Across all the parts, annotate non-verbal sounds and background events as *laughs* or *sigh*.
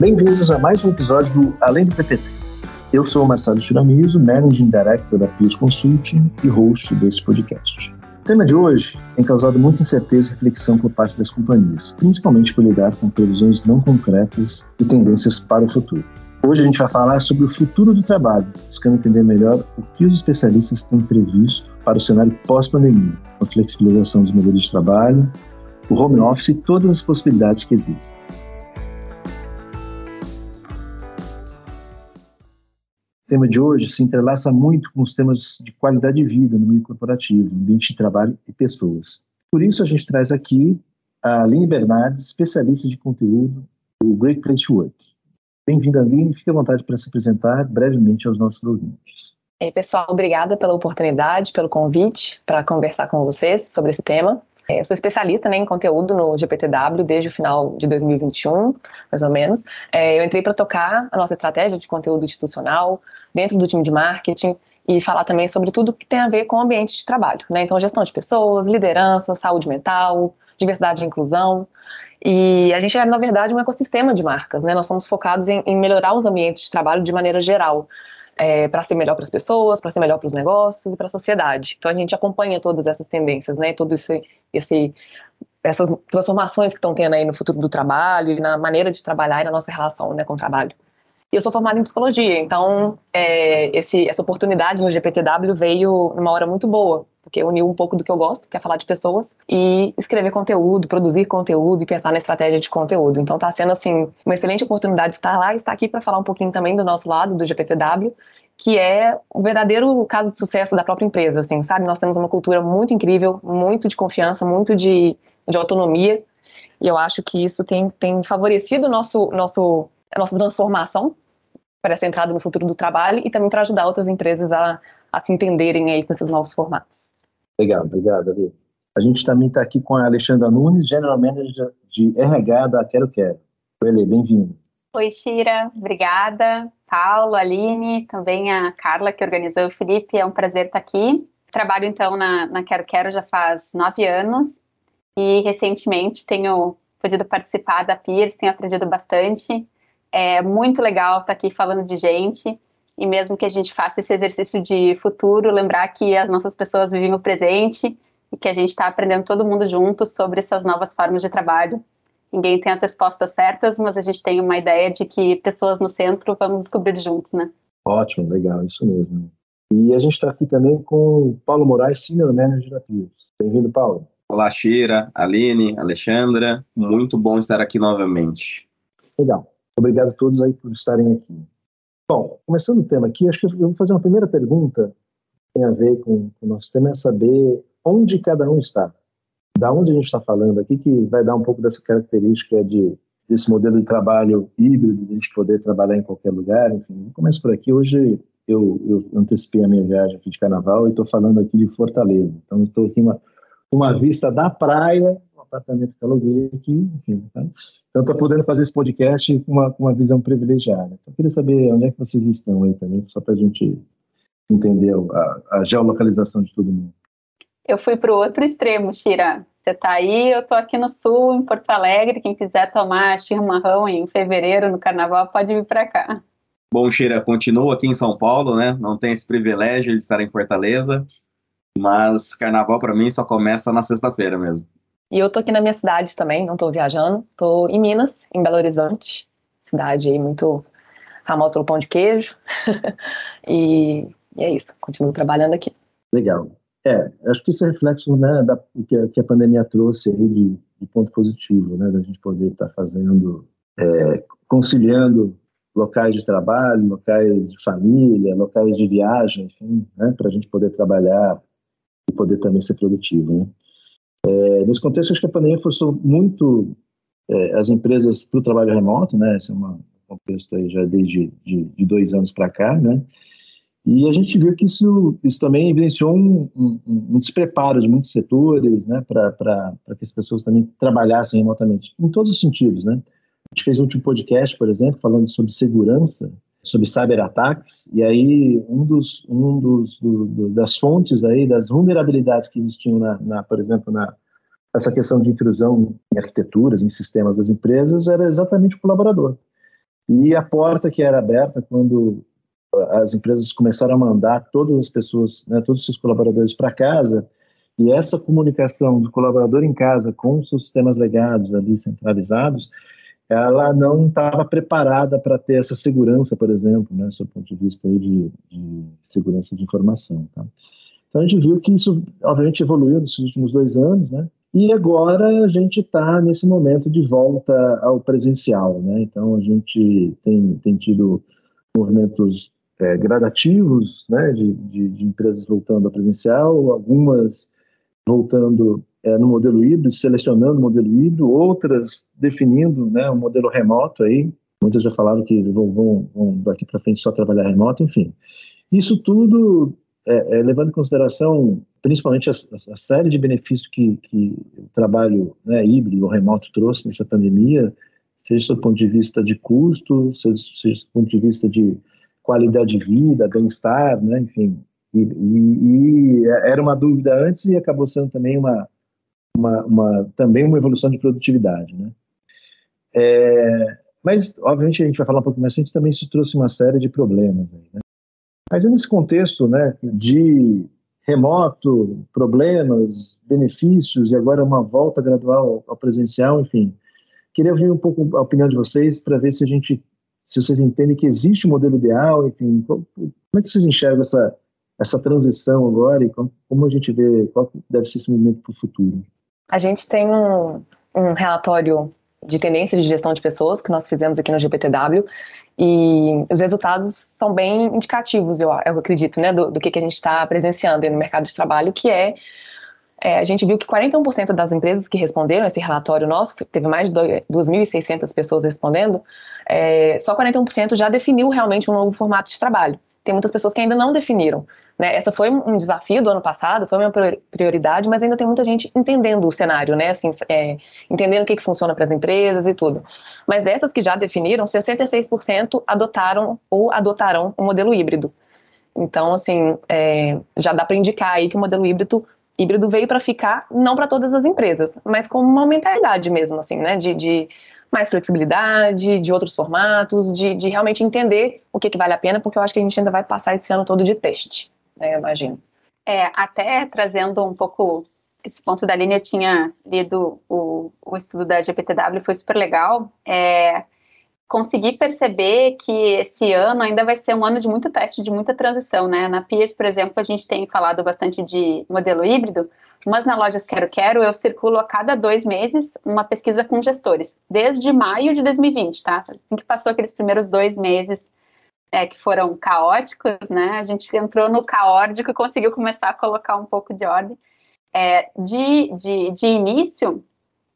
Bem-vindos a mais um episódio do Além do PPT. Eu sou o Marcelo Tiramiso, Managing Director da Pius Consulting e host desse podcast. O tema de hoje tem causado muita incerteza e reflexão por parte das companhias, principalmente por lidar com previsões não concretas e tendências para o futuro. Hoje a gente vai falar sobre o futuro do trabalho, buscando entender melhor o que os especialistas têm previsto para o cenário pós-pandemia, a flexibilização dos modelos de trabalho, o home office e todas as possibilidades que existem. Tema de hoje se entrelaça muito com os temas de qualidade de vida no meio corporativo, ambiente de trabalho e pessoas. Por isso, a gente traz aqui a Aline Bernardes, especialista de conteúdo do Great Place to Work. Bem-vinda, Aline. Fique à vontade para se apresentar brevemente aos nossos ouvintes. Ei, pessoal, obrigada pela oportunidade, pelo convite para conversar com vocês sobre esse tema. É, eu sou especialista né, em conteúdo no GPTW desde o final de 2021, mais ou menos. É, eu entrei para tocar a nossa estratégia de conteúdo institucional dentro do time de marketing e falar também sobre tudo que tem a ver com o ambiente de trabalho. Né? Então, gestão de pessoas, liderança, saúde mental, diversidade e inclusão. E a gente é, na verdade, um ecossistema de marcas. Né? Nós somos focados em, em melhorar os ambientes de trabalho de maneira geral é, para ser melhor para as pessoas, para ser melhor para os negócios e para a sociedade. Então a gente acompanha todas essas tendências, né? Todo esse, esse essas transformações que estão tendo aí no futuro do trabalho e na maneira de trabalhar e na nossa relação né, com o trabalho. E eu sou formada em psicologia, então é, esse, essa oportunidade no GPTW veio numa hora muito boa, porque uniu um pouco do que eu gosto, que é falar de pessoas, e escrever conteúdo, produzir conteúdo e pensar na estratégia de conteúdo. Então está sendo assim uma excelente oportunidade de estar lá e estar aqui para falar um pouquinho também do nosso lado, do GPTW, que é o verdadeiro caso de sucesso da própria empresa, assim, sabe? Nós temos uma cultura muito incrível, muito de confiança, muito de, de autonomia, e eu acho que isso tem, tem favorecido nosso, nosso a nossa transformação para essa entrada no futuro do trabalho e também para ajudar outras empresas a, a se entenderem aí com esses novos formatos. Legal, obrigado, Ali. A gente também está aqui com a Alexandra Nunes, General Manager de RH da Quero Quero. Oi, bem-vindo. Oi, Shira, obrigada. Paulo, Aline, também a Carla que organizou o Felipe, é um prazer estar aqui. Trabalho então na, na Quero Quero já faz nove anos e recentemente tenho podido participar da PIRS, tenho aprendido bastante é muito legal estar aqui falando de gente e mesmo que a gente faça esse exercício de futuro, lembrar que as nossas pessoas vivem o presente e que a gente está aprendendo todo mundo junto sobre essas novas formas de trabalho. Ninguém tem as respostas certas, mas a gente tem uma ideia de que pessoas no centro vamos descobrir juntos, né? Ótimo, legal, isso mesmo. E a gente está aqui também com o Paulo Moraes, Senior Manager da Pius. Bem-vindo, Paulo. Olá, Shira, Aline, Alexandra. Muito bom estar aqui novamente. Legal. Obrigado a todos aí por estarem aqui. Bom, começando o tema aqui, acho que eu vou fazer uma primeira pergunta que tem a ver com o nosso tema, é saber onde cada um está. Da onde a gente está falando aqui, que vai dar um pouco dessa característica de desse modelo de trabalho híbrido, de a gente poder trabalhar em qualquer lugar, enfim. Começo por aqui. Hoje eu, eu antecipei a minha viagem aqui de carnaval e estou falando aqui de Fortaleza. Então, estou aqui uma, uma vista da praia apartamento que aluguei aqui, enfim. Tá? Então, estou podendo fazer esse podcast com uma, uma visão privilegiada. Então, queria saber onde é que vocês estão aí também, só para a gente entender a, a, geolocalização de todo mundo. Eu fui para o outro extremo, Shira. Você está aí, eu estou aqui no sul, em Porto Alegre. Quem quiser tomar chimarrão em fevereiro, no carnaval, pode vir para cá. Bom, Shira, continuo aqui em São Paulo, né? Não tenho esse privilégio de estar em Fortaleza, mas carnaval para mim só começa na sexta-feira mesmo. E eu tô aqui na minha cidade também, não tô viajando. Tô em Minas, em Belo Horizonte, cidade aí muito famosa pelo pão de queijo. *laughs* e, e, é isso, continuo trabalhando aqui. Legal. É, acho que isso é reflexo né, da, que, a, que a pandemia trouxe aí de, de ponto positivo, né, da gente poder estar tá fazendo, é, conciliando locais de trabalho, locais de família, locais de viagem, enfim, né, para a gente poder trabalhar e poder também ser produtivo, né. É, nesse contexto, acho que a pandemia forçou muito é, as empresas para o trabalho remoto, né? Esse é uma, um contexto aí já desde de, de dois anos para cá, né? E a gente viu que isso, isso também evidenciou um, um, um despreparo de muitos setores, né? Para que as pessoas também trabalhassem remotamente, em todos os sentidos, né? A gente fez um último podcast, por exemplo, falando sobre segurança, sobre cyberataques, e aí um dos, um dos do, do, das fontes aí, das vulnerabilidades que existiam, na, na, por exemplo, na essa questão de intrusão em arquiteturas, em sistemas das empresas, era exatamente o colaborador. E a porta que era aberta quando as empresas começaram a mandar todas as pessoas, né, todos os seus colaboradores para casa, e essa comunicação do colaborador em casa com os seus sistemas legados ali centralizados, ela não estava preparada para ter essa segurança, por exemplo, né, do ponto de vista de, de, segurança de informação. Tá? Então a gente viu que isso, obviamente, evoluiu nesses últimos dois anos, né? E agora a gente está nesse momento de volta ao presencial, né? Então a gente tem, tem tido movimentos é, gradativos, né? De, de, de, empresas voltando ao presencial, algumas voltando é, no modelo híbrido, selecionando o modelo híbrido, outras definindo, né? Um modelo remoto aí. Muitas já falaram que vão, vão, vão daqui para frente só trabalhar remoto, enfim. Isso tudo é, é, levando em consideração principalmente a, a, série de benefícios que, que o trabalho né, híbrido ou remoto trouxe nessa pandemia, seja do ponto de vista de custo, seja, seja do ponto de vista de qualidade de vida, bem-estar, né, enfim. E, e, e, era uma dúvida antes e acabou sendo também uma, uma, uma também uma evolução de produtividade, né. É, mas, obviamente, a gente vai falar um pouco mais, a gente também isso trouxe uma série de problemas aí, né? Mas é nesse contexto né, de remoto, problemas, benefícios e agora uma volta gradual ao presencial, enfim, queria ouvir um pouco a opinião de vocês para ver se a gente, se vocês entendem que existe um modelo ideal, enfim, como, é que vocês enxergam essa, essa transição agora e como, como a gente vê, qual deve ser esse movimento para o futuro? A gente tem um, um relatório de tendência de gestão de pessoas que nós fizemos aqui no GPTW e os resultados são bem indicativos, eu, eu acredito, né, do, do que, que a gente está presenciando no mercado de trabalho, que é, é, a gente viu que 41% das empresas que responderam esse relatório nosso, teve mais de 2.600 pessoas respondendo, é, só 41% já definiu realmente um novo formato de trabalho tem muitas pessoas que ainda não definiram. Né? Essa foi um desafio do ano passado, foi uma prioridade, mas ainda tem muita gente entendendo o cenário, né? Assim, é, entendendo o que, que funciona para as empresas e tudo. Mas dessas que já definiram, 66% adotaram ou adotarão o um modelo híbrido. Então, assim, é, já dá para indicar aí que o modelo híbrido, híbrido veio para ficar, não para todas as empresas, mas como uma mentalidade mesmo, assim, né? De, de mais flexibilidade, de outros formatos, de, de realmente entender o que, que vale a pena, porque eu acho que a gente ainda vai passar esse ano todo de teste, né, eu imagino. É, até trazendo um pouco esse ponto da linha, eu tinha lido o, o estudo da GPTW, foi super legal. É, consegui perceber que esse ano ainda vai ser um ano de muito teste, de muita transição, né? Na Peers, por exemplo, a gente tem falado bastante de modelo híbrido, mas na Lojas Quero Quero eu circulo a cada dois meses uma pesquisa com gestores, desde maio de 2020, tá? Assim que passou aqueles primeiros dois meses é, que foram caóticos, né? A gente entrou no caótico e conseguiu começar a colocar um pouco de ordem. É, de, de, de início,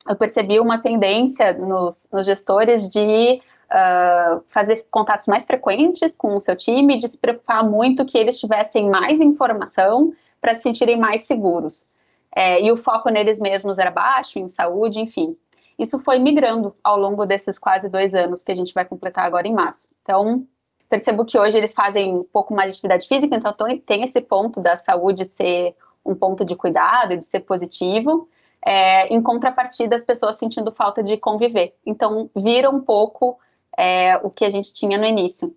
eu percebi uma tendência nos, nos gestores de uh, fazer contatos mais frequentes com o seu time, de se preocupar muito que eles tivessem mais informação para se sentirem mais seguros é, e o foco neles mesmos era baixo, em saúde, enfim. Isso foi migrando ao longo desses quase dois anos que a gente vai completar agora em março. Então, percebo que hoje eles fazem um pouco mais de atividade física, então tem esse ponto da saúde ser um ponto de cuidado, de ser positivo, é, em contrapartida as pessoas sentindo falta de conviver. Então, vira um pouco é, o que a gente tinha no início.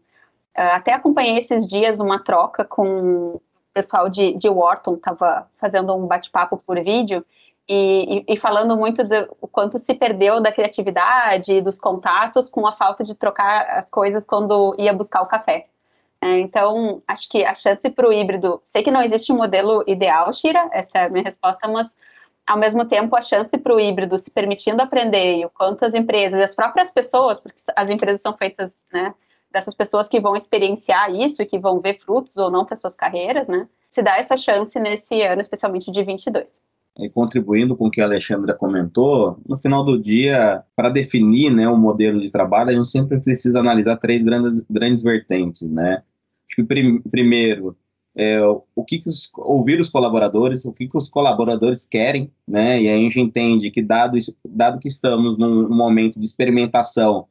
Até acompanhei esses dias uma troca com pessoal de, de Wharton estava fazendo um bate-papo por vídeo e, e, e, falando muito do o quanto se perdeu da criatividade, dos contatos, com a falta de trocar as coisas quando ia buscar o café. É, então, acho que a chance para o híbrido, sei que não existe um modelo ideal, Shira, essa é a minha resposta, mas ao mesmo tempo a chance para o híbrido se permitindo aprender e o quanto as empresas, as próprias pessoas, porque as empresas são feitas, né, dessas pessoas que vão experienciar isso e que vão ver frutos ou não para suas carreiras, né? Se dá essa chance nesse ano, especialmente de 22. E contribuindo com o que a Alexandra comentou, no final do dia, para definir né, o modelo de trabalho, a gente sempre precisa analisar três grandes, grandes vertentes, né? Acho que prim, primeiro, é, o que, que os, ouvir os colaboradores, o que, que os colaboradores querem, né? E aí a gente entende que dado, dado que estamos num momento de experimentação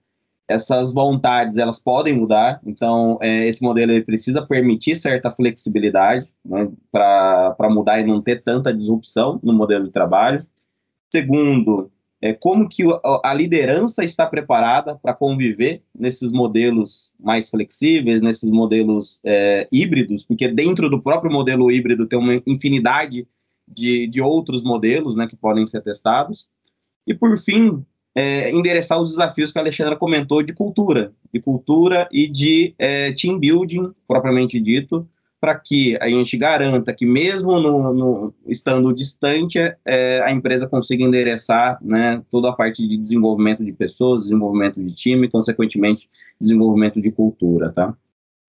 essas vontades elas podem mudar, então é, esse modelo ele precisa permitir certa flexibilidade né, para mudar e não ter tanta disrupção no modelo de trabalho. Segundo, é, como que a liderança está preparada para conviver nesses modelos mais flexíveis, nesses modelos é, híbridos, porque dentro do próprio modelo híbrido tem uma infinidade de, de outros modelos né, que podem ser testados. E, por fim, é, endereçar os desafios que a Alexandra comentou de cultura, de cultura e de é, team building, propriamente dito, para que a gente garanta que mesmo no, no estando distante, é, a empresa consiga endereçar né, toda a parte de desenvolvimento de pessoas, desenvolvimento de time, e, consequentemente, desenvolvimento de cultura, tá?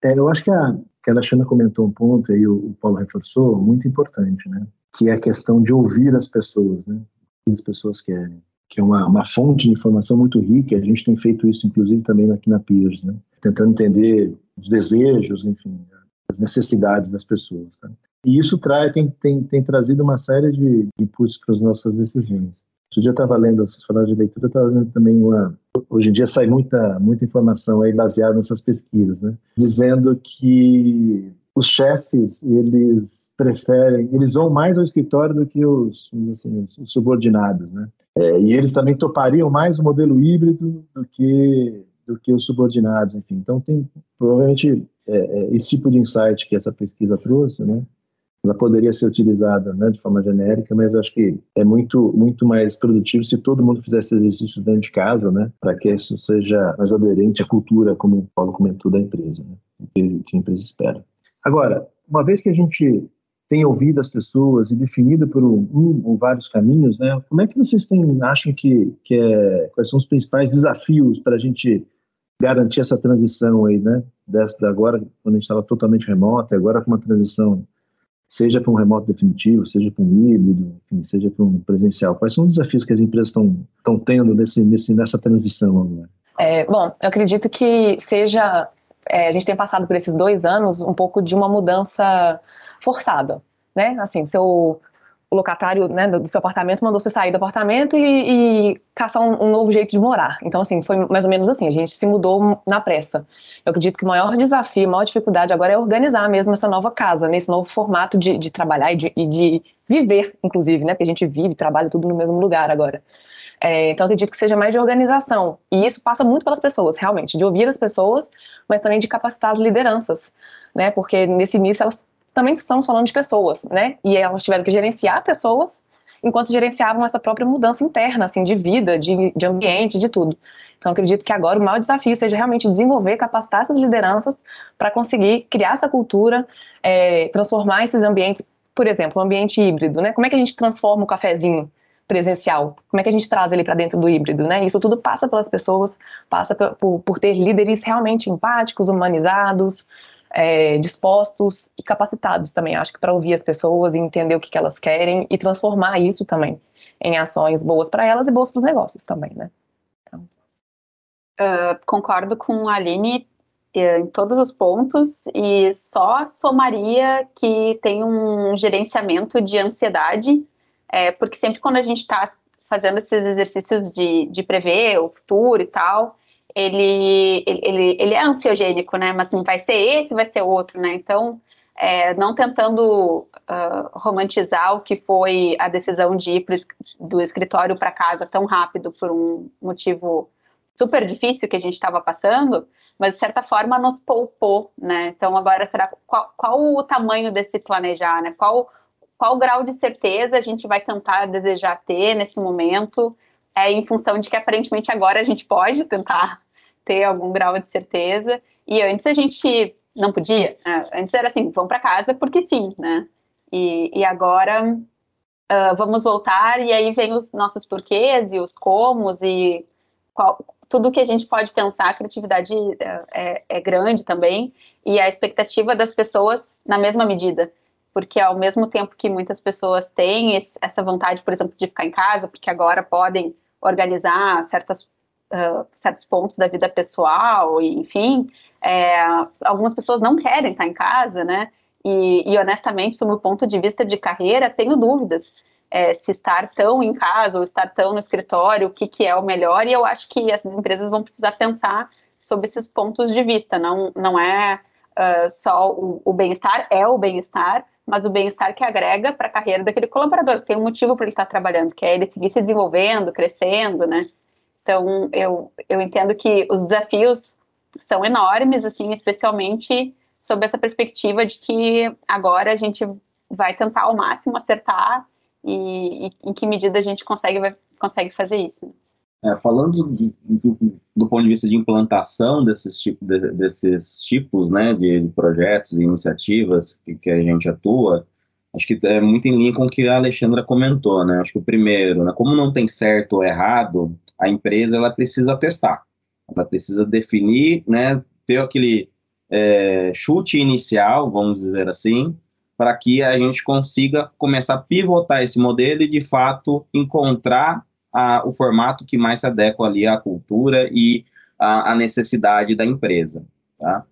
É, eu acho que a, que a Alexandra comentou um ponto, e o, o Paulo reforçou, muito importante, né? Que é a questão de ouvir as pessoas, né? Que as pessoas querem que é uma, uma fonte de informação muito rica. A gente tem feito isso, inclusive, também aqui na Peers, né? tentando entender os desejos, enfim, as necessidades das pessoas. Tá? E isso traz, tem, tem, tem trazido uma série de inputs para as nossas decisões. Outro dia eu estava lendo, vocês falaram de leitura, eu estava lendo também uma. Hoje em dia sai muita, muita informação aí baseada nessas pesquisas, né? Dizendo que os chefes, eles preferem, eles vão mais ao escritório do que os, assim, os subordinados, né? É, e eles também topariam mais o modelo híbrido do que do que os subordinados, enfim. Então tem provavelmente é, é, esse tipo de insight que essa pesquisa trouxe, né? Ela poderia ser utilizada né, de forma genérica, mas acho que é muito muito mais produtivo se todo mundo fizesse exercício dentro de casa, né? Para que isso seja mais aderente à cultura, como o Paulo comentou, da empresa, né? Que, a empresa espera. Agora, uma vez que a gente tem ouvido as pessoas e definido por um, um, ou vários caminhos, né? Como é que vocês têm, acham que, que é, quais são os principais desafios para a gente garantir essa transição aí, né? Dessa, agora, quando a gente estava totalmente remoto, agora com uma transição, seja para um remoto definitivo, seja para um híbrido, enfim, seja para um presencial. Quais são os desafios que as empresas estão tendo nesse, nesse, nessa transição agora? É, bom, eu acredito que seja é, a gente tem passado por esses dois anos um pouco de uma mudança forçada, né? Assim, seu o locatário né, do seu apartamento mandou você sair do apartamento e, e caçar um, um, novo jeito de morar. Então, assim, foi mais ou menos assim, a gente se mudou na pressa. Eu acredito que o maior desafio, a maior dificuldade agora é organizar mesmo essa nova casa, nesse novo formato de, de trabalhar e de, e de, viver, inclusive, né? Porque a gente vive, trabalha tudo no mesmo lugar agora. É, então, acredito que seja mais de organização. E isso passa muito pelas pessoas, realmente, de ouvir as pessoas, mas também de capacitar as lideranças, né? Porque nesse início elas também estamos falando de pessoas, né? E elas tiveram que gerenciar pessoas enquanto gerenciavam essa própria mudança interna, assim, de vida, de, de ambiente, de tudo. Então, acredito que agora o maior desafio seja realmente desenvolver, capacitar essas lideranças para conseguir criar essa cultura, é, transformar esses ambientes, por exemplo, um ambiente híbrido, né? Como é que a gente transforma o cafezinho presencial? Como é que a gente traz ele para dentro do híbrido, né? Isso tudo passa pelas pessoas, passa por, por ter líderes realmente empáticos, humanizados, é, dispostos e capacitados também, acho que para ouvir as pessoas e entender o que, que, elas querem e transformar isso também em ações boas para elas e boas para os negócios também, né? Então. Uh, concordo com a Aline eh, em todos os pontos e só somaria que tem um gerenciamento de ansiedade é, porque sempre quando a gente está fazendo esses exercícios de, de prever o futuro e tal, ele, ele, ele é ansiogênico, né? Mas assim, vai ser esse, vai ser outro, né? Então, é, não tentando uh, romantizar o que foi a decisão de ir pro, do escritório para casa tão rápido por um motivo super difícil que a gente estava passando, mas de certa forma nos poupou, né? Então agora será qual, qual o tamanho desse planejar, né? Qual qual grau de certeza a gente vai tentar desejar ter nesse momento, é em função de que aparentemente agora a gente pode tentar ter algum grau de certeza, e antes a gente não podia, né? antes era assim, vamos para casa porque sim, né? E, e agora uh, vamos voltar, e aí vem os nossos porquês e os comos, e qual, tudo que a gente pode pensar, a criatividade é, é, é grande também, e a expectativa das pessoas na mesma medida porque ao mesmo tempo que muitas pessoas têm esse, essa vontade, por exemplo, de ficar em casa, porque agora podem organizar certas, certos pontos da vida pessoal, e, enfim, é, algumas pessoas não querem estar em casa, né? E, e honestamente, sob o ponto de vista de carreira, tenho dúvidas é, se estar tão em casa ou estar tão no escritório, o que, que é o melhor, e eu acho que as empresas vão precisar pensar sobre esses pontos de vista, não, não é uh, só o, o bem-estar, é o bem-estar, mas o bem-estar que agrega para a carreira daquele colaborador, que tem um motivo para ele estar trabalhando, que é ele seguir se desenvolvendo, crescendo, né? Então, eu, eu entendo que os desafios são enormes, assim, especialmente sob essa perspectiva de que agora a gente vai tentar ao máximo acertar e, e em que medida a gente consegue, vai, consegue fazer isso. É, falando de, do, do, ponto de vista de implantação desses, tipo, de, desses tipos né, de, projetos e iniciativas que, que, a gente atua, acho que é muito em linha com o que a Alexandra comentou. Né? Acho que o primeiro, né, como não tem certo ou errado, a empresa ela precisa testar, ela precisa definir, né, ter aquele é, chute inicial, vamos dizer assim, para que a gente consiga começar a pivotar esse modelo e, de fato, encontrar a, o formato que mais se adequa ali à cultura e à, necessidade da empresa. Tá?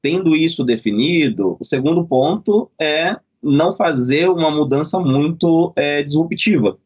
Tendo isso definido, o segundo ponto é não fazer uma mudança muito é, disruptiva.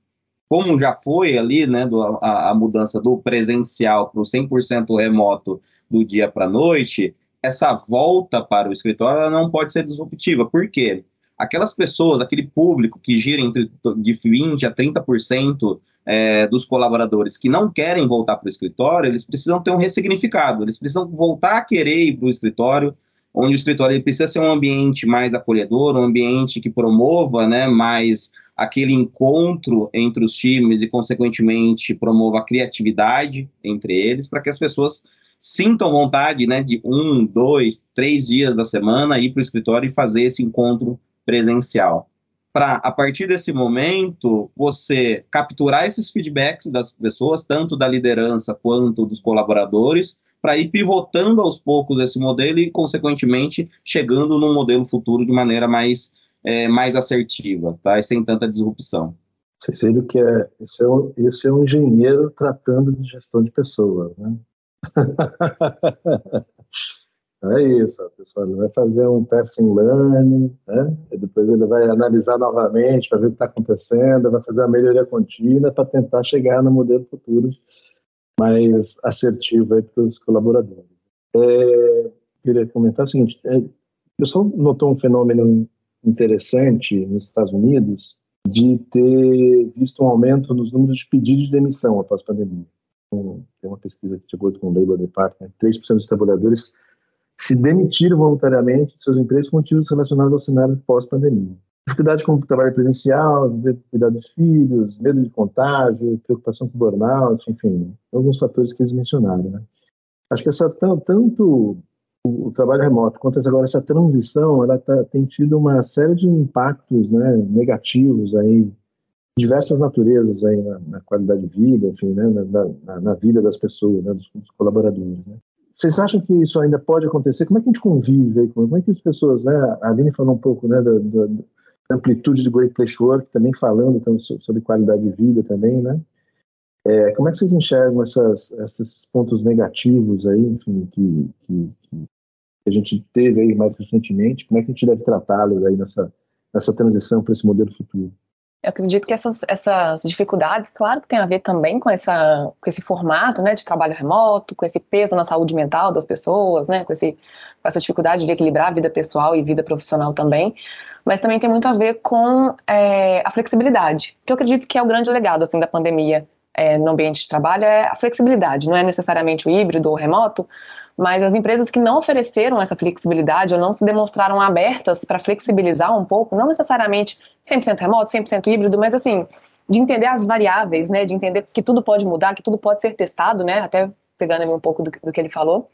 Como já foi ali, né, do, a, a, mudança do presencial para o 100% remoto do dia para a noite, essa volta para o escritório não pode ser disruptiva. Por quê? Aquelas pessoas, aquele público que gira entre de 20% a 30% é, dos colaboradores que não querem voltar para o escritório, eles precisam ter um ressignificado, eles precisam voltar a querer ir para o escritório, onde o escritório precisa ser um ambiente mais acolhedor, um ambiente que promova né, mais aquele encontro entre os times e, consequentemente, promova a criatividade entre eles, para que as pessoas sintam vontade né, de um, dois, três dias da semana ir para o escritório e fazer esse encontro presencial. Para, a partir desse momento, você capturar esses feedbacks das pessoas, tanto da liderança quanto dos colaboradores, para ir pivotando aos poucos esse modelo e, consequentemente, chegando num modelo futuro de maneira mais, é, mais assertiva, tá? E sem tanta disrupção. Vocês que é, esse, é um, esse é um engenheiro tratando de gestão de pessoas, né? *laughs* É isso, a pessoa vai fazer um testing learning, né? E depois ele vai analisar novamente para ver o que está acontecendo, vai fazer uma melhoria contínua para tentar chegar no modelo futuro mais assertivo para os colaboradores. É, queria comentar o seguinte: é, o pessoal notou um fenômeno interessante nos Estados Unidos de ter visto um aumento nos números de pedidos de demissão após a pandemia. Um, tem uma pesquisa que, acordo com o Labor Department, 3% dos trabalhadores se demitiram voluntariamente de seus empregos com motivos relacionados ao cenário pós-pandemia. Dificuldade com o trabalho presencial, cuidar dos filhos, medo de contágio, preocupação com burnout, enfim, alguns fatores que eles mencionaram. Né? Acho que essa, tanto o trabalho remoto quanto agora essa transição, ela tá, tem tido uma série de impactos né, negativos aí, diversas naturezas aí na, na qualidade de vida, enfim, né, na, na, na vida das pessoas, né, dos, dos colaboradores. Né? Vocês acham que isso ainda pode acontecer? Como é que a gente convive? Como é que as pessoas, né? A Aline falou um pouco, né, da, da, da amplitude do Great Place Work, também falando então, sobre qualidade de vida também, né? É, como é que vocês enxergam essas, esses pontos negativos aí, enfim, que, que, que, a gente teve aí mais recentemente? Como é que a gente deve tratá-los aí nessa, nessa transição para esse modelo futuro? Eu acredito que essas, essas dificuldades, claro que tem a ver também com, essa, com esse formato né, de trabalho remoto, com esse peso na saúde mental das pessoas, né, com, esse, com essa dificuldade de equilibrar a vida pessoal e vida profissional também, mas também tem muito a ver com é, a flexibilidade, que eu acredito que é o grande legado assim, da pandemia é, no ambiente de trabalho, é a flexibilidade, não é necessariamente o híbrido ou remoto, mas as empresas que não ofereceram essa flexibilidade ou não se demonstraram abertas para flexibilizar um pouco, não necessariamente 100% remoto, 100% híbrido, mas assim, de entender as variáveis, né, de entender que tudo pode mudar, que tudo pode ser testado, né, até pegando um pouco do, do que ele falou,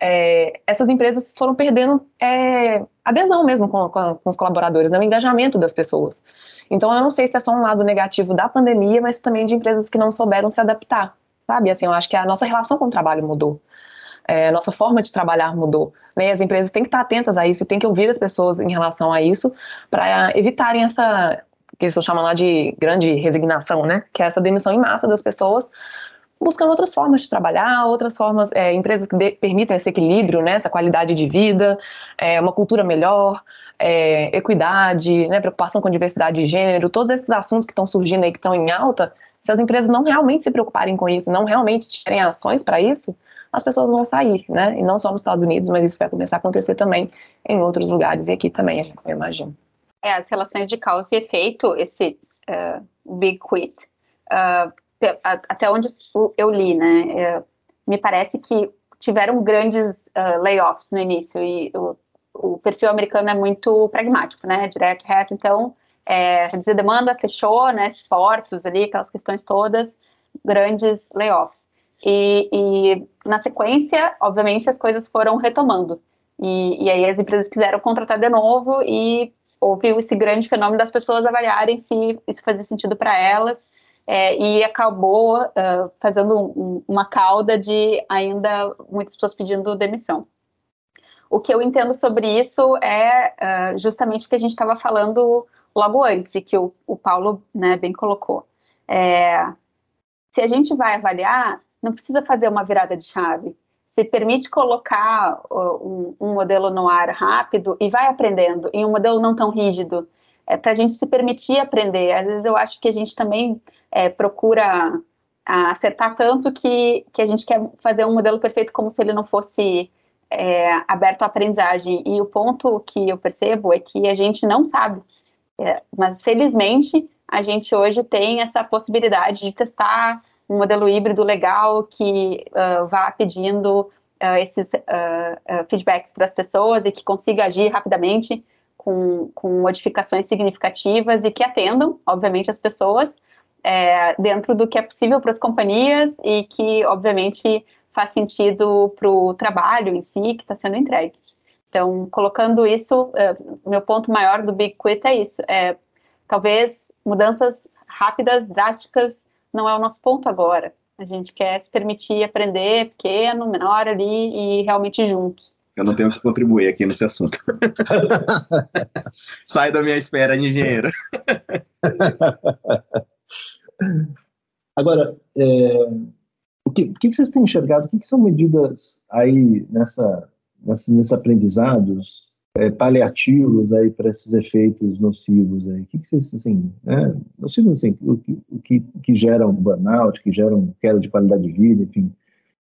é, essas empresas foram perdendo é, adesão mesmo com, com, com, os colaboradores, né, o engajamento das pessoas. Então, eu não sei se é só um lado negativo da pandemia, mas também de empresas que não souberam se adaptar, sabe? Assim, eu acho que a nossa relação com o trabalho mudou é, a nossa forma de trabalhar mudou. Né? As empresas têm que estar atentas a isso, têm que ouvir as pessoas em relação a isso, para evitarem essa, que eles estão chamando lá de grande resignação, né? que é essa demissão em massa das pessoas, buscando outras formas de trabalhar, outras formas, é, empresas que de, permitam esse equilíbrio, né, essa qualidade de vida, é, uma cultura melhor, é, equidade, né, preocupação com diversidade de gênero, todos esses assuntos que estão surgindo aí, que estão em alta, se as empresas não realmente se preocuparem com isso, não realmente tiverem ações para isso, as pessoas vão sair, né? E não só nos Estados Unidos, mas isso vai começar a acontecer também em outros lugares e aqui também, eu imagino. É, as relações de causa e efeito, esse uh, Big Quit, uh, até onde eu li, né, uh, me parece que tiveram grandes layoffs no início e o, o, perfil americano é muito pragmático, né, direto, reto, então é, reduzir demanda, fechou, né, portos ali, aquelas questões todas, grandes layoffs. E, e, na sequência, obviamente, as coisas foram retomando. E, e, aí as empresas quiseram contratar de novo e houve esse grande fenômeno das pessoas avaliarem se isso fazia sentido para elas. É, e acabou uh, fazendo um, uma cauda de ainda muitas pessoas pedindo demissão. O que eu entendo sobre isso é uh, justamente o que a gente estava falando logo antes, e que o, o Paulo né, bem colocou. É, se a gente vai avaliar, não precisa fazer uma virada de chave. Se permite colocar uh, um, um, modelo no ar rápido e vai aprendendo, em um modelo não tão rígido, é, para a gente se permitir aprender. Às vezes eu acho que a gente também é, procura acertar tanto que, que a gente quer fazer um modelo perfeito como se ele não fosse é, aberto à aprendizagem. E o ponto que eu percebo é que a gente não sabe. É, mas felizmente a gente hoje tem essa possibilidade de testar um modelo híbrido legal que uh, vá pedindo uh, esses uh, feedbacks para as pessoas e que consiga agir rapidamente com, com modificações significativas e que atendam, obviamente, as pessoas é, dentro do que é possível para as companhias e que, obviamente, faz sentido para o trabalho em si que está sendo entregue. Então, colocando isso, meu ponto maior do Big Quit é isso, é talvez mudanças rápidas, drásticas, não é o nosso ponto agora. A gente quer se permitir aprender pequeno, menor ali e realmente juntos. Eu não tenho que contribuir aqui nesse assunto. *laughs* Sai da minha esfera, engenheiro. Agora, é, o, que, o que vocês têm enxergado? O que, que são medidas aí nessa, nessa, nesses aprendizados é, paliativos aí para esses efeitos nocivos aí? O que, que vocês, assim, né? nocivos assim, o, o que, que geram burnout, que geram queda de qualidade de vida, enfim.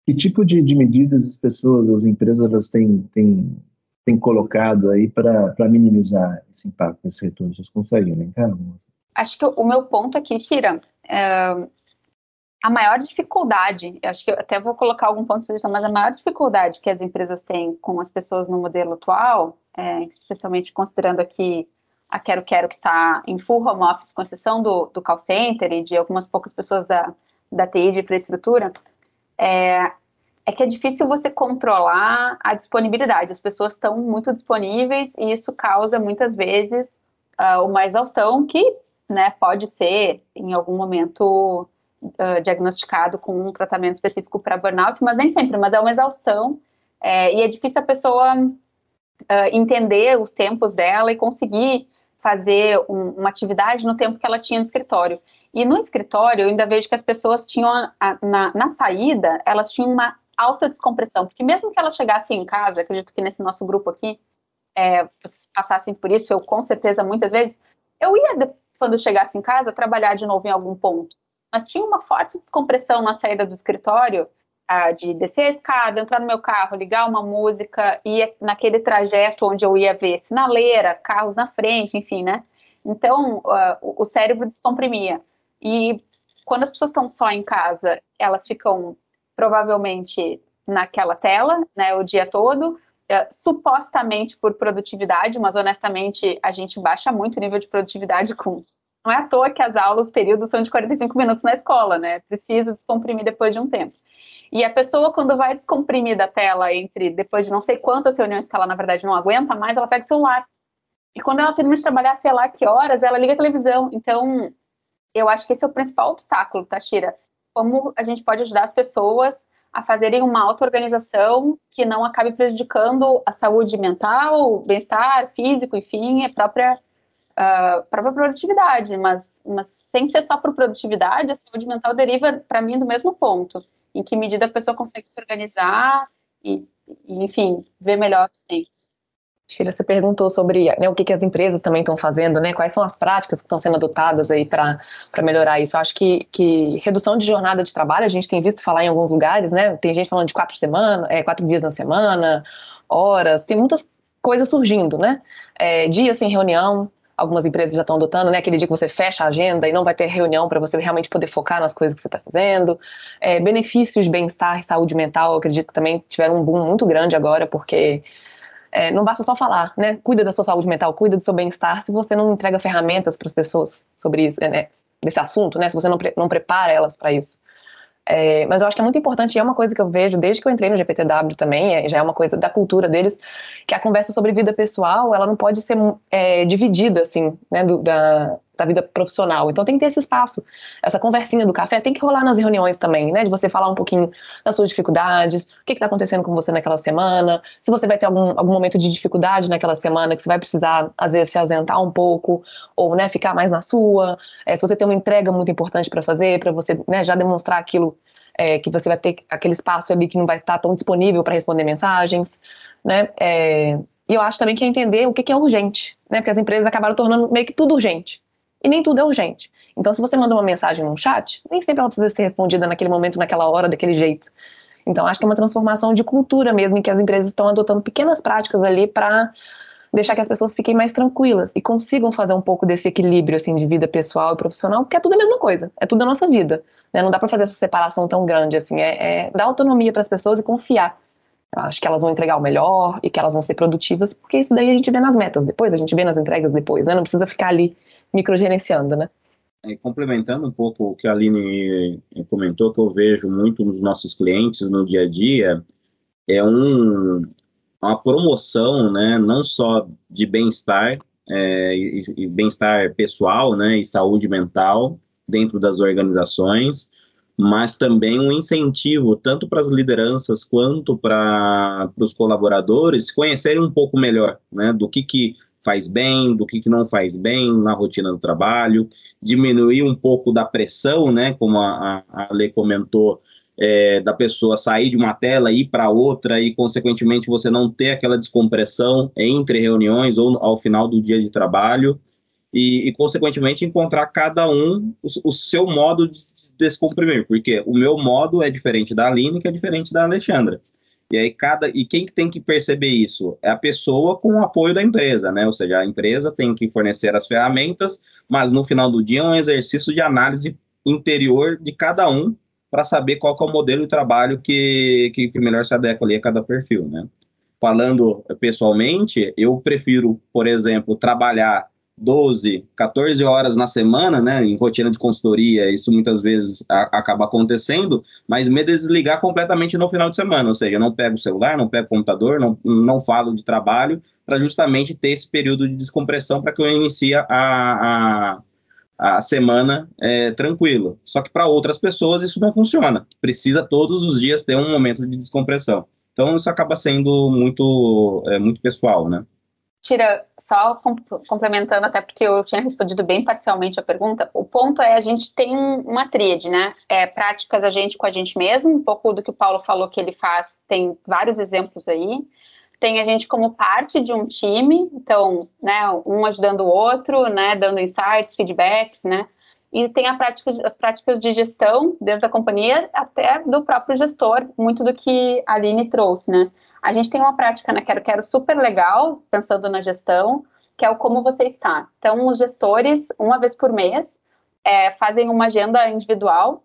Que tipo de, de medidas as pessoas, as empresas, elas têm, têm, têm colocado aí para minimizar esse impacto, esse retorno? Vocês conseguem elencar? Acho que o meu ponto aqui, Tira, é, a maior dificuldade, eu acho que eu até vou colocar algum ponto de vista, mas a maior dificuldade que as empresas têm com as pessoas no modelo atual, é, especialmente considerando aqui a Quero Quero que está em full home office, com exceção do, do call center e de algumas poucas pessoas da, da TI de infraestrutura, é, é que é difícil você controlar a disponibilidade. As pessoas estão muito disponíveis e isso causa muitas vezes uh, uma exaustão que né, pode ser em algum momento uh, diagnosticado com um tratamento específico para burnout, mas nem sempre, mas é uma exaustão, é, e é difícil a pessoa uh, entender os tempos dela e conseguir fazer um, uma atividade no tempo que ela tinha no escritório. E no escritório, eu ainda vejo que as pessoas tinham, a, na, na saída, elas tinham uma alta descompressão, porque mesmo que elas chegassem em casa, acredito que nesse nosso grupo aqui, é, passassem por isso, eu com certeza muitas vezes, eu ia, quando chegasse em casa, trabalhar de novo em algum ponto mas tinha uma forte descompressão na saída do escritório, ah, de descer a escada, entrar no meu carro, ligar uma música, e naquele trajeto onde eu ia ver sinaleira, carros na frente, enfim, né? Então, uh, o cérebro descomprimia. E quando as pessoas estão só em casa, elas ficam provavelmente naquela tela, né, o dia todo, uh, supostamente por produtividade, mas honestamente a gente baixa muito o nível de produtividade com não é à toa que as aulas, os períodos são de 45 minutos na escola, né? Precisa descomprimir depois de um tempo. E a pessoa, quando vai descomprimir da tela entre, depois de não sei quantas reuniões que ela, na verdade, não aguenta mais, ela pega o celular. E quando ela termina de trabalhar, sei lá que horas, ela liga a televisão. Então, eu acho que esse é o principal obstáculo, Tashira. Como a gente pode ajudar as pessoas a fazerem uma auto-organização que não acabe prejudicando a saúde mental, bem-estar físico, enfim, a própria uh, para produtividade, mas, mas sem ser só por produtividade, a saúde mental deriva, para mim, do mesmo ponto. Em que medida a pessoa consegue se organizar e, e enfim, ver melhor os tempos. Sheila, você perguntou sobre né, o que, que, as empresas também estão fazendo, né? Quais são as práticas que estão sendo adotadas aí para melhorar isso? Eu acho que, que, redução de jornada de trabalho, a gente tem visto falar em alguns lugares, né? Tem gente falando de quatro semanas, é, quatro dias na semana, horas, tem muitas coisas surgindo, né? É, dias sem reunião, algumas empresas já estão adotando, né? Aquele dia que você fecha a agenda e não vai ter reunião para você realmente poder focar nas coisas que você está fazendo. É, benefícios, bem-estar, saúde mental, acredito que também tiveram um boom muito grande agora, porque é, não basta só falar, né? Cuida da sua saúde mental, cuida do seu bem-estar, se você não entrega ferramentas para as pessoas sobre isso, né, desse assunto, né? Se você não, pre não prepara elas para isso. É, mas eu acho que é muito importante, e é uma coisa que eu vejo desde que eu entrei no GPTW também, é, já é uma coisa da cultura deles, que a conversa sobre vida pessoal, ela não pode ser é, dividida, assim, né, do, da, da vida profissional. Então tem que ter esse espaço. Essa conversinha do café tem que rolar nas reuniões também, né, de você falar um pouquinho das suas dificuldades, o que está acontecendo com você naquela semana, se você vai ter algum, algum momento de dificuldade naquela semana, que você vai precisar, às vezes, se ausentar um pouco, ou, né, ficar mais na sua, é, se você tem uma entrega muito importante para fazer, para você, né, já demonstrar aquilo é, que você vai ter aquele espaço ali que não vai estar tão disponível para responder mensagens, né? É, e eu acho também que é entender o que, que é urgente, né? Porque as empresas acabaram tornando meio que tudo urgente. E nem tudo é urgente. Então, se você manda uma mensagem num chat, nem sempre ela precisa ser respondida naquele momento, naquela hora, daquele jeito. Então, acho que é uma transformação de cultura mesmo, em que as empresas estão adotando pequenas práticas ali para deixar que as pessoas fiquem mais tranquilas e consigam fazer um pouco desse equilíbrio assim de vida pessoal e profissional, porque é tudo a mesma coisa, é tudo a nossa vida, né? Não dá para fazer essa separação tão grande assim, é, é dar autonomia para as pessoas e confiar. Eu acho que elas vão entregar o melhor e que elas vão ser produtivas, porque isso daí a gente vê nas metas depois, a gente vê nas entregas depois, né? Não precisa ficar ali microgerenciando, né? É, complementando um pouco o que a Aline comentou, que eu vejo muito nos nossos clientes no dia a dia, é um, uma promoção, né, não só de bem-estar, é, e, e bem-estar pessoal, né, e saúde mental dentro das organizações, mas também um incentivo tanto para as lideranças quanto para os colaboradores conhecerem um pouco melhor, né, do que, que faz bem, do que, que não faz bem na rotina do trabalho, diminuir um pouco da pressão, né, como a, a, a Lê comentou, é, da pessoa sair de uma tela e ir para outra e, consequentemente, você não ter aquela descompressão entre reuniões ou ao final do dia de trabalho e, e consequentemente, encontrar cada um o, o, seu modo de descomprimir, porque o meu modo é diferente da Aline, que é diferente da Alexandra. E aí cada e quem tem que perceber isso é a pessoa com o apoio da empresa, né? Ou seja, a empresa tem que fornecer as ferramentas, mas no final do dia é um exercício de análise interior de cada um para saber qual é o modelo de trabalho que, que, que melhor se adequa ali a cada perfil, né? Falando pessoalmente, eu prefiro, por exemplo, trabalhar 12, 14 horas na semana, né, em rotina de consultoria, isso muitas vezes a, acaba acontecendo, mas me desligar completamente no final de semana, ou seja, não pego o celular, não pego o computador, não, não falo de trabalho, para justamente ter esse período de descompressão para que eu inicie a, a, a semana é, tranquilo. Só que para outras pessoas isso não funciona. Precisa todos os dias ter um momento de descompressão. Então isso acaba sendo muito, é, muito pessoal, né? Tira, só complementando, até porque eu tinha respondido bem parcialmente a pergunta, o ponto é a gente tem uma tríade, né? É, práticas a gente com a gente mesmo, um pouco do que o Paulo falou que ele faz, tem vários exemplos aí tem a gente como parte de um time, então, né, um ajudando o outro, né, dando insights, feedbacks, né, e tem prática, as práticas de gestão dentro da companhia, até do próprio gestor, muito do que a Aline trouxe, né. A gente tem uma prática na Quero Quero super legal, pensando na gestão, que é o como você está. Então, os gestores, uma vez por mês, é, fazem uma agenda individual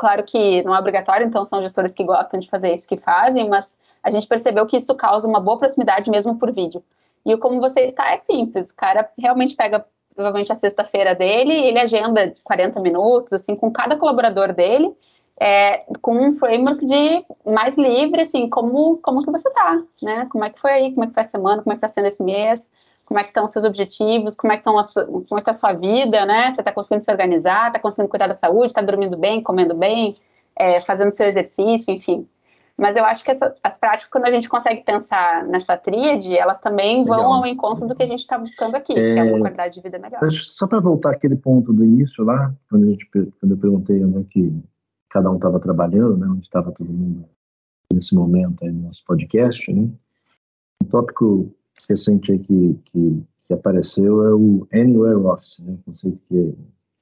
Claro que não é obrigatório, então são gestores que gostam de fazer isso que fazem, mas a gente percebeu que isso causa uma boa proximidade mesmo por vídeo. E o como você está é simples, o cara realmente pega provavelmente a sexta-feira dele, ele agenda 40 minutos, assim, com cada colaborador dele, é, com um framework de mais livre, assim, como, como que você tá, né? Como é que foi aí, como é que foi a semana, como é que tá sendo esse mês, como é que estão os seus objetivos, como é que, estão como é tá a sua vida, né? Você está conseguindo se organizar, está conseguindo cuidar da saúde, está dormindo bem, comendo bem, é, fazendo seu exercício, enfim. Mas eu acho que essa, as práticas, quando a gente consegue pensar nessa tríade, elas também vão Legal. ao encontro do que a gente está buscando aqui, é... que é uma é, qualidade de vida melhor. Só para voltar aquele ponto do início lá, quando, a gente, quando eu perguntei onde é que cada um estava trabalhando, né, onde estava todo mundo nesse momento aí no nosso podcast, né? Um tópico recente que, que, que, apareceu é o Anywhere Office, né? o conceito que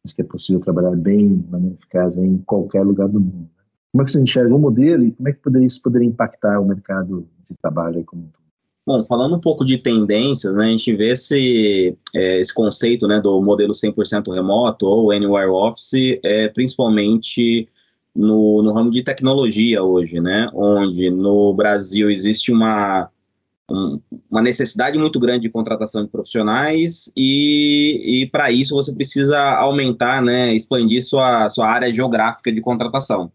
diz que é possível trabalhar bem, de maneira eficaz em qualquer lugar do mundo. Como é que você enxerga o modelo e como é que poderia, isso poderia impactar o mercado de trabalho como Bom, falando um pouco de tendências, né, a gente vê esse, é, esse conceito né, do modelo 100% remoto ou Anywhere Office, é, principalmente no, no ramo de tecnologia hoje, né, onde no Brasil existe uma, um, uma necessidade muito grande de contratação de profissionais e, e para isso você precisa aumentar, né, expandir sua, sua área geográfica de contratação.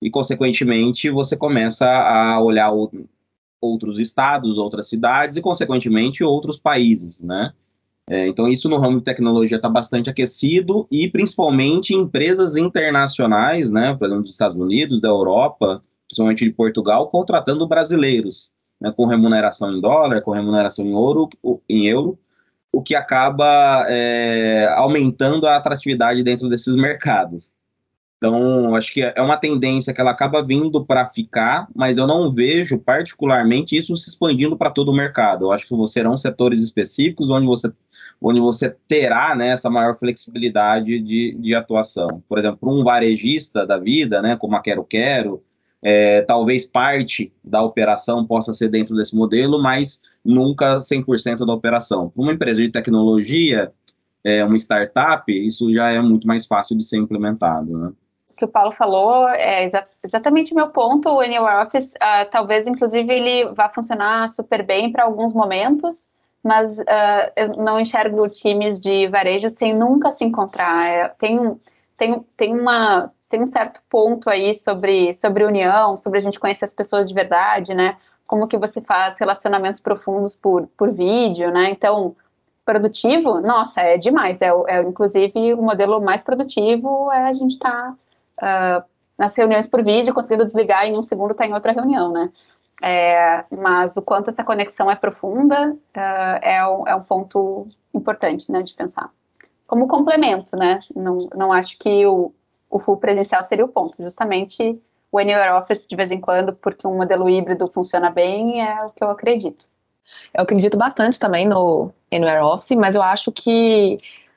E, consequentemente, você começa a olhar outros estados, outras cidades e, consequentemente, outros países, né? É, então, isso no ramo de tecnologia está bastante aquecido e, principalmente, empresas internacionais, né, por exemplo, dos Estados Unidos, da Europa, principalmente de Portugal, contratando brasileiros, né, com remuneração em dólar, com remuneração em ouro, em euro, o que acaba é, aumentando a atratividade dentro desses mercados. Então, acho que é uma tendência que ela acaba vindo para ficar, mas eu não vejo particularmente isso se expandindo para todo o mercado. Eu acho que serão setores específicos onde você, onde você terá né, essa maior flexibilidade de, de atuação. Por exemplo, um varejista da vida, né, como a Quero Quero, é, talvez parte da operação possa ser dentro desse modelo, mas nunca 100% da operação. Uma empresa de tecnologia, é, uma startup, isso já é muito mais fácil de ser implementado. Né? Que o Paulo falou é exa exatamente o meu ponto. O Anywhere Office, uh, talvez, inclusive, ele vá funcionar super bem para alguns momentos, mas uh, eu não enxergo times de varejo sem nunca se encontrar. É, tem, tem, tem, uma, tem um certo ponto aí sobre, sobre união, sobre a gente conhecer as pessoas de verdade, né? Como que você faz relacionamentos profundos por, por vídeo, né? Então, produtivo, nossa, é demais. É, é inclusive o modelo mais produtivo é a gente estar tá uh, nas reuniões por vídeo, conseguindo desligar e em um segundo está em outra reunião, né? É, mas o quanto essa conexão é profunda uh, é, um, é um ponto importante, né, de pensar. Como complemento, né? Não, não acho que o, o full presencial seria o ponto. Justamente o Anywhere Office de vez em quando, porque um modelo híbrido funciona bem, é o que eu acredito. Eu acredito bastante também no Anywhere Office, mas eu acho que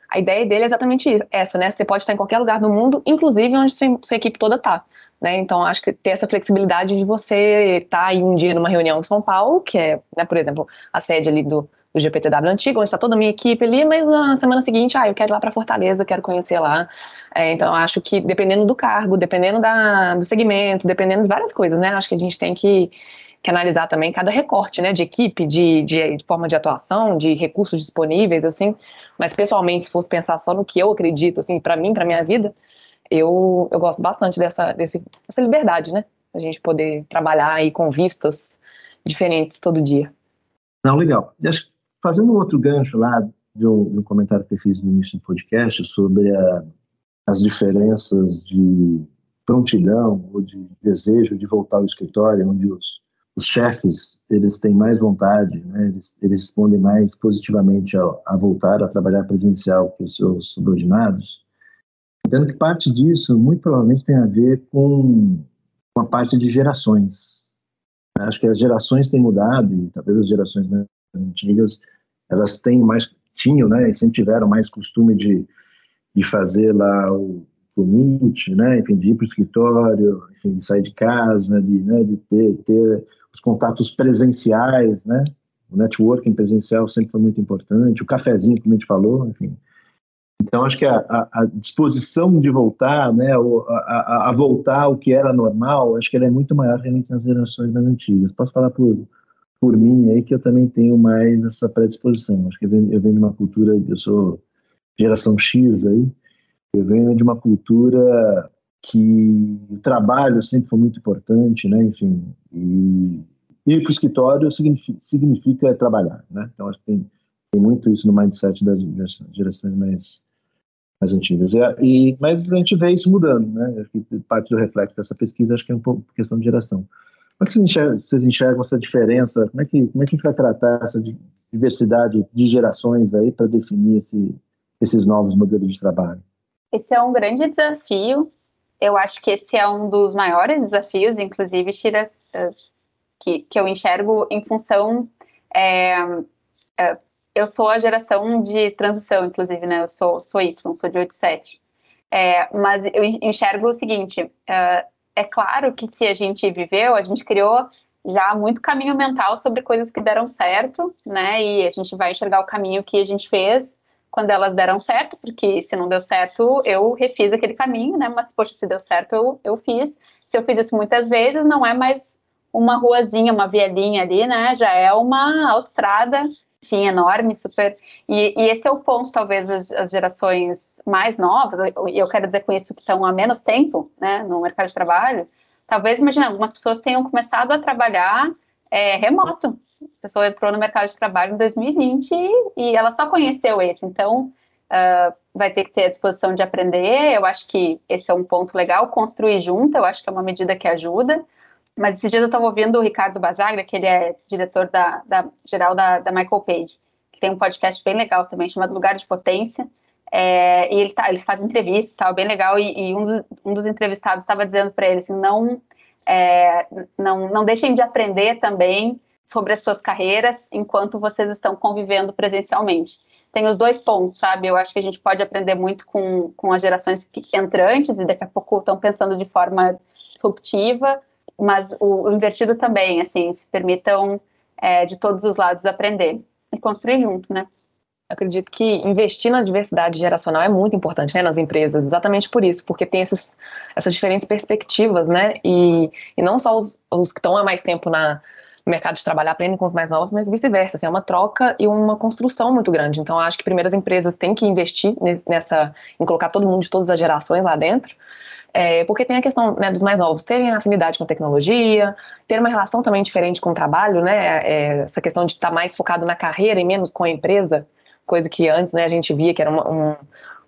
a ideia dele é exatamente essa, né? Você pode estar em qualquer lugar do mundo, inclusive onde sua, sua equipe toda está. Né? Então, acho que ter essa flexibilidade de você estar tá um dia numa reunião em São Paulo, que é, né, por exemplo, a sede ali do, do GPTW antigo, onde está toda a minha equipe ali, mas na semana seguinte, ah, eu quero ir lá para Fortaleza, quero conhecer lá. É, então, acho que dependendo do cargo, dependendo da, do segmento, dependendo de várias coisas, né? Acho que a gente tem que, que analisar também cada recorte, né, de equipe, de, de forma de atuação, de recursos disponíveis, assim, mas pessoalmente, se fosse pensar só no que eu acredito, assim, para mim, para minha vida, eu, eu gosto bastante dessa, desse, dessa liberdade, né? A gente poder trabalhar aí com vistas diferentes todo dia. Não, legal. Fazendo um outro gancho lá de um, de um comentário que eu fiz no início do podcast sobre a, as diferenças de prontidão ou de desejo de voltar ao escritório, onde os, os chefes eles têm mais vontade, né? eles, eles respondem mais positivamente ao, a voltar a trabalhar presencial que os seus subordinados. Entendo que parte disso muito provavelmente tem a ver com uma parte de gerações. Acho que as gerações têm mudado e talvez as gerações mais antigas elas têm mais tinham, né, e sempre tiveram mais costume de, de fazer lá o commute, né, enfim, de ir para o escritório, enfim, de sair de casa, de, né, de ter, ter os contatos presenciais, né? O networking presencial sempre foi muito importante, o cafezinho, como a gente falou, enfim. Então, acho que a, a, disposição de voltar, né, a, a, voltar ao que era normal, acho que ela é muito maior realmente nas gerações mais antigas. Posso falar por, por mim aí que eu também tenho mais essa predisposição. Acho que eu venho, eu venho de uma cultura, eu sou geração X aí, eu venho de uma cultura que o trabalho sempre foi muito importante, né? Enfim, e ir para o escritório significa, significa, trabalhar, né? Então acho que tem, tem muito isso no mindset das gerações mais mais antigas. E, e, mas a gente vê isso mudando, né? Acho que parte do reflexo dessa pesquisa acho que é um pouco questão de geração. Como é que vocês enxergam, vocês enxergam essa diferença? Como é que como é que a gente vai tratar essa diversidade de gerações aí para definir esse, esses novos modelos de trabalho? Esse é um grande desafio eu acho que esse é um dos maiores desafios, inclusive, tira, uh, que, que eu enxergo em função. É, uh, eu sou a geração de transição, inclusive, né? Eu sou, sou Y, sou de 87. É, mas eu enxergo o seguinte: é claro que se a gente viveu, a gente criou já muito caminho mental sobre coisas que deram certo, né? E a gente vai enxergar o caminho que a gente fez quando elas deram certo, porque se não deu certo, eu refiz aquele caminho, né? Mas, poxa, se deu certo, eu, eu fiz. Se eu fiz isso muitas vezes, não é mais uma ruazinha, uma vielinha ali, né? Já é uma autoestrada, enfim, enorme, super. E, e esse é o ponto, talvez, as, as gerações mais novas, e eu quero dizer com isso que estão há menos tempo, né, no mercado de trabalho. Talvez, imagina, algumas pessoas tenham começado a trabalhar é, remoto. A pessoa entrou no mercado de trabalho em 2020 e, e ela só conheceu esse. Então, uh, vai ter que ter a disposição de aprender. Eu acho que esse é um ponto legal. Construir junto, eu acho que é uma medida que ajuda. Mas esses dias eu estava ouvindo o Ricardo Basagra, que ele é diretor da, da geral da, da, Michael Page, que tem um podcast bem legal também, chamado Lugar de Potência. É, e ele, tá, ele faz entrevista, tal, bem legal. E, e um, um, dos, entrevistados estava dizendo para ele assim, não, é, não, não deixem de aprender também sobre as suas carreiras enquanto vocês estão convivendo presencialmente. Tem os dois pontos, sabe? Eu acho que a gente pode aprender muito com, com as gerações entrantes e daqui a pouco estão pensando de forma disruptiva, mas o, o invertido também, assim, se permitam é, de todos os lados aprender e construir junto, né? Acredito que investir na diversidade geracional é muito importante né, nas empresas, exatamente por isso, porque tem esses, essas diferentes perspectivas, né? E, e não só os, os que estão há mais tempo na, no mercado de trabalho aprendem com os mais novos, mas vice-versa. Assim, é uma troca e uma construção muito grande. Então, acho que primeiro as empresas têm que investir nessa, em colocar todo mundo de todas as gerações lá dentro, é, porque tem a questão né, dos mais novos terem afinidade com tecnologia, ter uma relação também diferente com o trabalho, né? É, essa questão de estar mais focado na carreira e menos com a empresa, coisa que antes né, a gente via que era uma, um,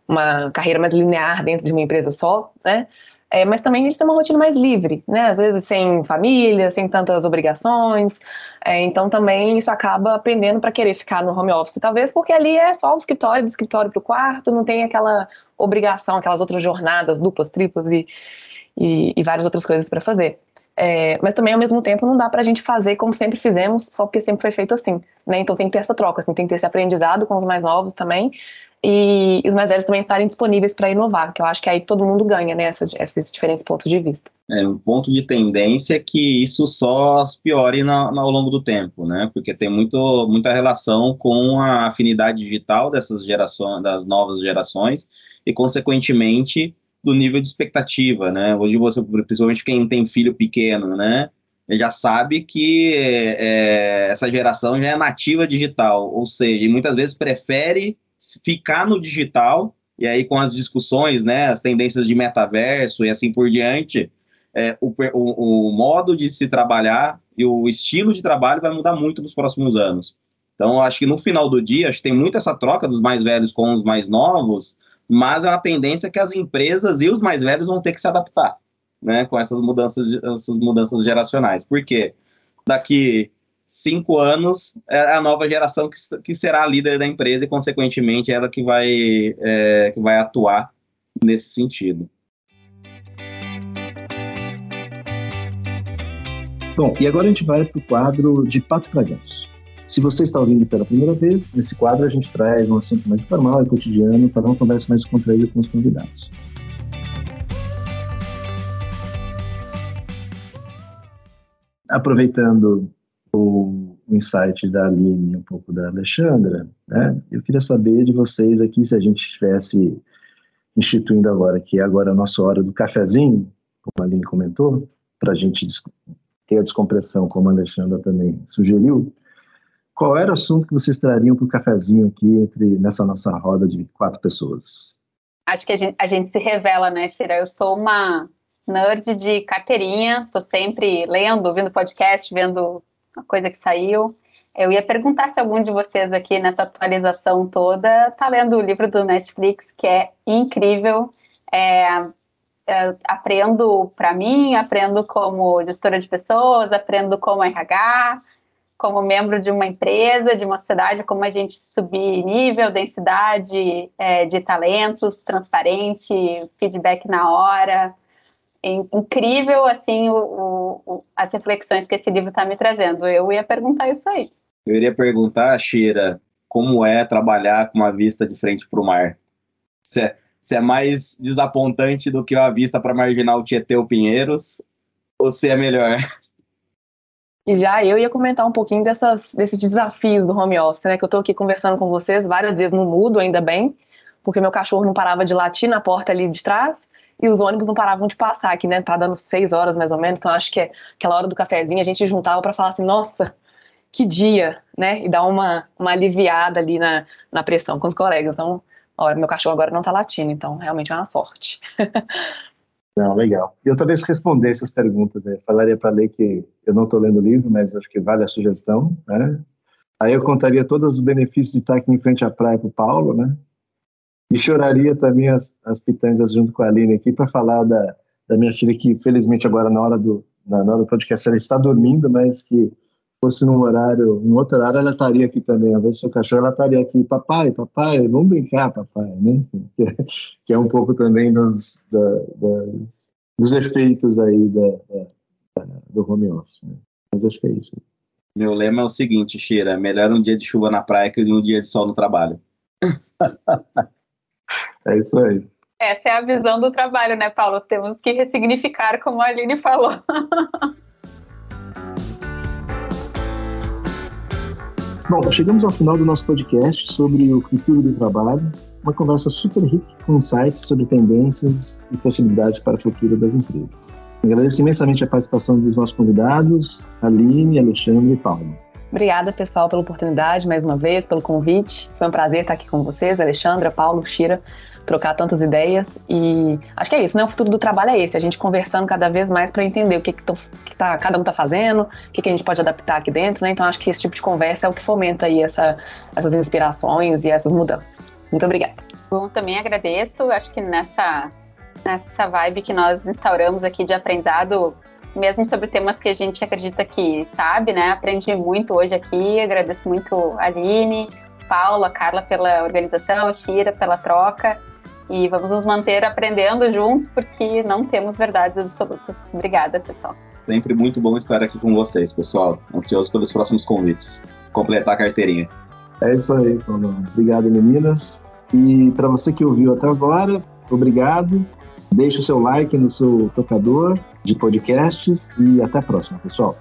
uma carreira mais linear dentro de uma empresa só, né? É, mas também eles têm uma rotina mais livre, né? Às vezes sem família, sem tantas obrigações. É, então também isso acaba pendendo para querer ficar no home office, talvez porque ali é só o escritório, do escritório para o quarto, não tem aquela obrigação, aquelas outras jornadas duplas, triplas e, e, e várias outras coisas para fazer. É, mas também, ao mesmo tempo, não dá para a gente fazer como sempre fizemos, só porque sempre foi feito assim, né? Então tem que ter essa troca, assim, tem que ter esse aprendizado com os mais novos também, e os mais velhos também estarem disponíveis para inovar, que eu acho que aí todo mundo ganha, né, esses diferentes pontos de vista. É, um ponto de tendência é que isso só piore na, na, ao longo do tempo, né, porque tem muito, muita relação com a afinidade digital dessas gerações, das novas gerações, e, consequentemente, do nível de expectativa, né? Hoje você, principalmente quem tem filho pequeno, né? já sabe que é, essa geração já é nativa digital, ou seja, muitas vezes prefere ficar no digital e aí com as discussões, né, as tendências de metaverso e assim por diante, é, o, o, o, modo de se trabalhar e o estilo de trabalho vai mudar muito nos próximos anos. Então, acho que no final do dia, acho que tem muito essa troca dos mais velhos com os mais novos, mas é uma tendência que as empresas e os mais velhos vão ter que se adaptar, né, com essas mudanças, essas mudanças geracionais. Por quê? Daqui cinco anos é a nova geração que, que será a líder da empresa e, consequentemente, ela que vai, é, que vai atuar nesse sentido. Bom, e agora a gente vai para o quadro de Pato para. Se você está ouvindo pela primeira vez, nesse quadro a gente traz um assunto mais informal e cotidiano para uma conversa mais contraída com os convidados. Aproveitando o, o insight da Aline e um pouco da Alexandra, né, eu queria saber de vocês aqui se a gente estivesse instituindo agora, que é agora a nossa hora do cafezinho, como a Aline comentou, para a gente ter a descompressão, como a Alexandra também sugeriu, qual era o assunto que vocês trariam para o cafezinho aqui entre nessa nossa roda de quatro pessoas? Acho que a gente, a gente se revela, né, Shira? Eu sou uma nerd de carteirinha, estou sempre lendo, ouvindo podcast, vendo a coisa que saiu. Eu ia perguntar se algum de vocês aqui nessa atualização toda está lendo o livro do Netflix, que é incrível. É, é, aprendo para mim, aprendo como gestora de pessoas, aprendo como RH, como membro de uma empresa, de uma cidade, como a gente subir nível, densidade é, de talentos, transparente, feedback na hora. É incrível, assim, o, o, as reflexões que esse livro está me trazendo. Eu ia perguntar isso aí. Eu iria perguntar, Shira, como é trabalhar com uma vista de frente para o mar? Se é, se é mais desapontante do que uma vista para marginal Tietê ou Pinheiros, ou se é melhor? *laughs* E já eu ia comentar um pouquinho dessas, desses desafios do home office, né? Que eu estou aqui conversando com vocês várias vezes no mudo, ainda bem, porque meu cachorro não parava de latir na porta ali de trás e os ônibus não paravam de passar aqui, né? Tá dando seis horas mais ou menos, então acho que é aquela hora do cafezinho a gente juntava para falar assim, nossa, que dia, né? E dar uma, uma aliviada ali na, na pressão com os colegas. Então, olha, meu cachorro agora não tá latindo, então realmente é uma sorte. *laughs* Não, legal. Eu talvez respondesse as perguntas. Né? Falaria para ler que eu não estou lendo o livro, mas acho que vale a sugestão. Né? Aí eu contaria todos os benefícios de estar aqui em frente à praia para o Paulo, né? E choraria também as, as pitangas junto com a Aline aqui para falar da, da minha filha que, felizmente, agora na hora do, na, hora do podcast ela está dormindo, mas que fosse num horário, num outro horário, ela estaria aqui também. Às vezes, seu cachorro, ela estaria aqui, papai, papai, vamos brincar, papai, né? Que é um pouco também dos, da, das, dos efeitos aí da, da, do home office. Né? Mas acho que é isso. Meu lema é o seguinte, Shira, melhor um dia de chuva na praia que um dia de sol no trabalho. *laughs* é isso aí. Essa é a visão do trabalho, né, Paulo? Temos que ressignificar, como a Aline falou. *laughs* Bom, chegamos ao final do nosso podcast sobre o futuro do trabalho. Uma conversa super rica com insights sobre tendências e possibilidades para o futuro das empresas. Agradeço imensamente a participação dos nossos convidados, Aline, Alexandre e Paulo. Obrigada, pessoal, pela oportunidade, mais uma vez, pelo convite. Foi um prazer estar aqui com vocês, Alexandra, Paulo, Shira trocar tantas ideias. E acho que é isso, né? O futuro do trabalho é esse, a gente conversando cada vez mais para entender o que, que, que tá, cada um está fazendo, o que, que a gente pode adaptar aqui dentro, né? Então acho que esse tipo de conversa é o que fomenta aí essa, essas inspirações e essas mudanças. Muito obrigada. Bom, também agradeço. Acho que nessa, nessa vibe que nós instauramos aqui de aprendizado, mesmo sobre temas que a gente acredita que sabe, né? Aprendi muito hoje aqui. Agradeço muito a Aline, Paula, Carla pela organização, Shira pela troca. E vamos nos manter aprendendo juntos, porque não temos verdades absolutas. Obrigada, pessoal. Sempre muito bom estar aqui com vocês, pessoal. Ansioso pelos próximos convites. Completar a carteirinha. É isso aí, Paulo. Obrigado, meninas. E para você que ouviu até agora, obrigado. Deixe o seu like no seu tocador de podcasts e até a próxima, pessoal.